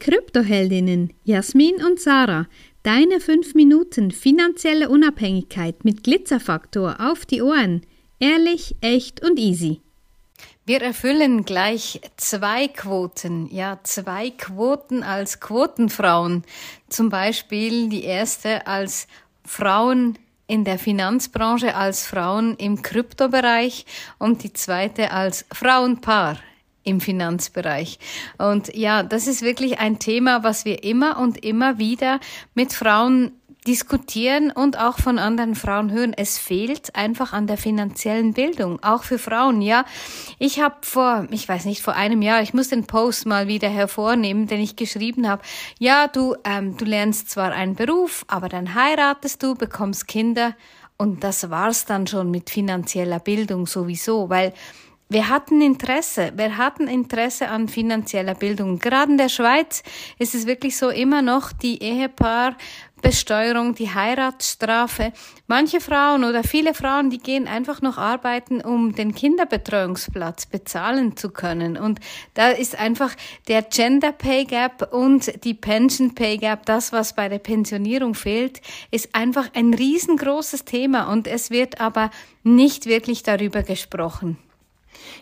Kryptoheldinnen Jasmin und Sarah. Deine 5 Minuten finanzielle Unabhängigkeit mit Glitzerfaktor auf die Ohren. Ehrlich, echt und easy. Wir erfüllen gleich zwei Quoten, ja, zwei Quoten als Quotenfrauen. Zum Beispiel die erste als Frauen in der Finanzbranche, als Frauen im Kryptobereich und die zweite als Frauenpaar im Finanzbereich. Und ja, das ist wirklich ein Thema, was wir immer und immer wieder mit Frauen diskutieren und auch von anderen Frauen hören. Es fehlt einfach an der finanziellen Bildung, auch für Frauen. Ja, ich habe vor, ich weiß nicht, vor einem Jahr, ich muss den Post mal wieder hervornehmen, den ich geschrieben habe. Ja, du, ähm, du lernst zwar einen Beruf, aber dann heiratest du, bekommst Kinder und das war's dann schon mit finanzieller Bildung sowieso, weil wir hatten Interesse, wir hatten Interesse an finanzieller Bildung. Gerade in der Schweiz ist es wirklich so immer noch die Ehepaarbesteuerung, die Heiratsstrafe. Manche Frauen oder viele Frauen, die gehen einfach noch arbeiten, um den Kinderbetreuungsplatz bezahlen zu können. Und da ist einfach der Gender Pay Gap und die Pension Pay Gap, das, was bei der Pensionierung fehlt, ist einfach ein riesengroßes Thema und es wird aber nicht wirklich darüber gesprochen.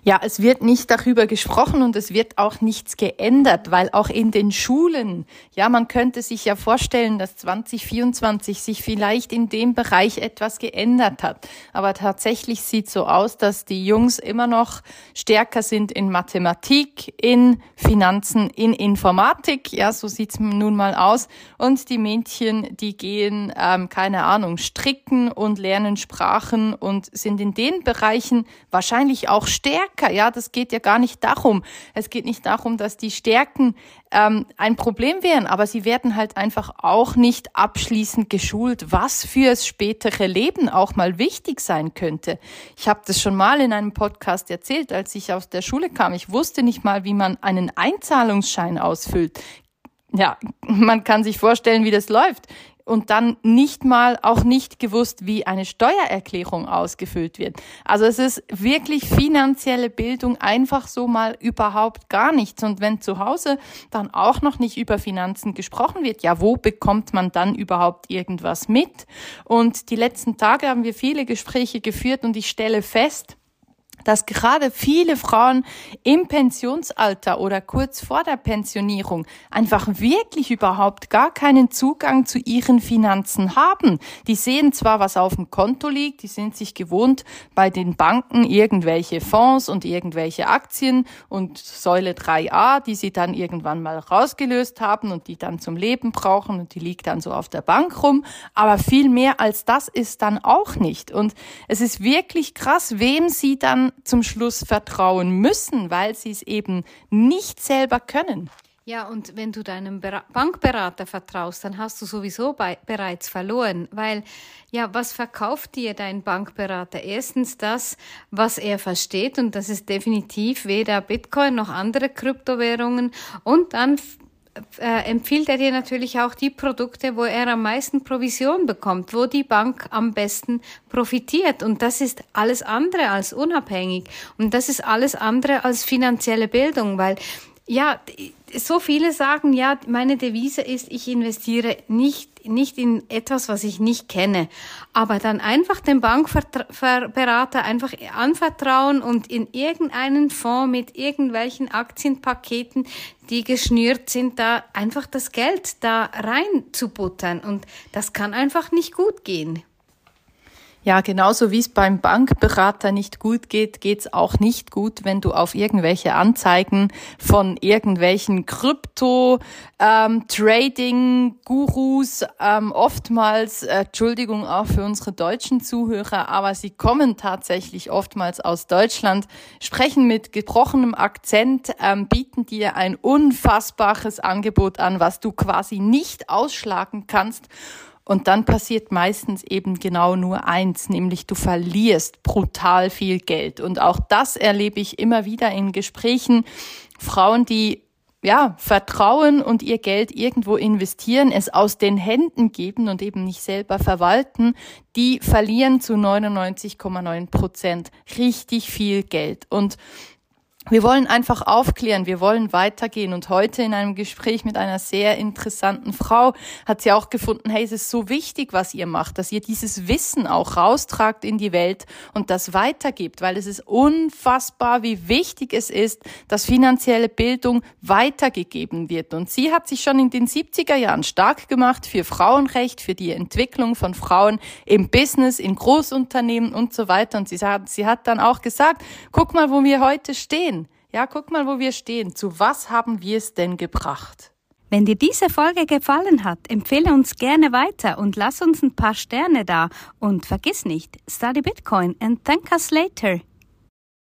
Ja, es wird nicht darüber gesprochen und es wird auch nichts geändert, weil auch in den Schulen, ja, man könnte sich ja vorstellen, dass 2024 sich vielleicht in dem Bereich etwas geändert hat. Aber tatsächlich sieht so aus, dass die Jungs immer noch stärker sind in Mathematik, in Finanzen, in Informatik. Ja, so sieht's nun mal aus. Und die Mädchen, die gehen, ähm, keine Ahnung, stricken und lernen Sprachen und sind in den Bereichen wahrscheinlich auch stärker. Ja, das geht ja gar nicht darum. Es geht nicht darum, dass die Stärken ähm, ein Problem wären, aber sie werden halt einfach auch nicht abschließend geschult, was fürs spätere Leben auch mal wichtig sein könnte. Ich habe das schon mal in einem Podcast erzählt, als ich aus der Schule kam. Ich wusste nicht mal, wie man einen Einzahlungsschein ausfüllt. Ja, man kann sich vorstellen, wie das läuft und dann nicht mal auch nicht gewusst, wie eine Steuererklärung ausgefüllt wird. Also es ist wirklich finanzielle Bildung einfach so mal überhaupt gar nichts. Und wenn zu Hause dann auch noch nicht über Finanzen gesprochen wird, ja, wo bekommt man dann überhaupt irgendwas mit? Und die letzten Tage haben wir viele Gespräche geführt und ich stelle fest, dass gerade viele Frauen im Pensionsalter oder kurz vor der Pensionierung einfach wirklich überhaupt gar keinen Zugang zu ihren Finanzen haben. Die sehen zwar, was auf dem Konto liegt, die sind sich gewohnt, bei den Banken irgendwelche Fonds und irgendwelche Aktien und Säule 3a, die sie dann irgendwann mal rausgelöst haben und die dann zum Leben brauchen und die liegt dann so auf der Bank rum. Aber viel mehr als das ist dann auch nicht. Und es ist wirklich krass, wem sie dann zum Schluss vertrauen müssen, weil sie es eben nicht selber können. Ja, und wenn du deinem Bankberater vertraust, dann hast du sowieso bereits verloren, weil ja, was verkauft dir dein Bankberater? Erstens das, was er versteht und das ist definitiv weder Bitcoin noch andere Kryptowährungen und dann äh, empfiehlt er dir natürlich auch die Produkte, wo er am meisten Provision bekommt, wo die Bank am besten profitiert. Und das ist alles andere als unabhängig. Und das ist alles andere als finanzielle Bildung, weil ja, so viele sagen, ja, meine Devise ist, ich investiere nicht, nicht in etwas, was ich nicht kenne. Aber dann einfach dem Bankberater einfach anvertrauen und in irgendeinen Fonds mit irgendwelchen Aktienpaketen, die geschnürt sind, da einfach das Geld da rein zu buttern. Und das kann einfach nicht gut gehen. Ja, genauso wie es beim Bankberater nicht gut geht, geht's auch nicht gut, wenn du auf irgendwelche Anzeigen von irgendwelchen Krypto, ähm, ähm, oftmals, äh, Entschuldigung auch für unsere deutschen Zuhörer, aber sie kommen tatsächlich oftmals aus Deutschland, sprechen mit gebrochenem Akzent, ähm, bieten dir ein unfassbares Angebot an, was du quasi nicht ausschlagen kannst und dann passiert meistens eben genau nur eins, nämlich du verlierst brutal viel Geld. Und auch das erlebe ich immer wieder in Gesprächen. Frauen, die ja, vertrauen und ihr Geld irgendwo investieren, es aus den Händen geben und eben nicht selber verwalten, die verlieren zu 99,9 Prozent richtig viel Geld. Und wir wollen einfach aufklären, wir wollen weitergehen. Und heute in einem Gespräch mit einer sehr interessanten Frau hat sie auch gefunden, hey, es ist so wichtig, was ihr macht, dass ihr dieses Wissen auch raustragt in die Welt und das weitergibt, weil es ist unfassbar, wie wichtig es ist, dass finanzielle Bildung weitergegeben wird. Und sie hat sich schon in den 70er Jahren stark gemacht für Frauenrecht, für die Entwicklung von Frauen im Business, in Großunternehmen und so weiter. Und sie hat, sie hat dann auch gesagt, guck mal, wo wir heute stehen. Ja, guck mal, wo wir stehen. Zu was haben wir es denn gebracht? Wenn dir diese Folge gefallen hat, empfehle uns gerne weiter und lass uns ein paar Sterne da. Und vergiss nicht, study Bitcoin and thank us later.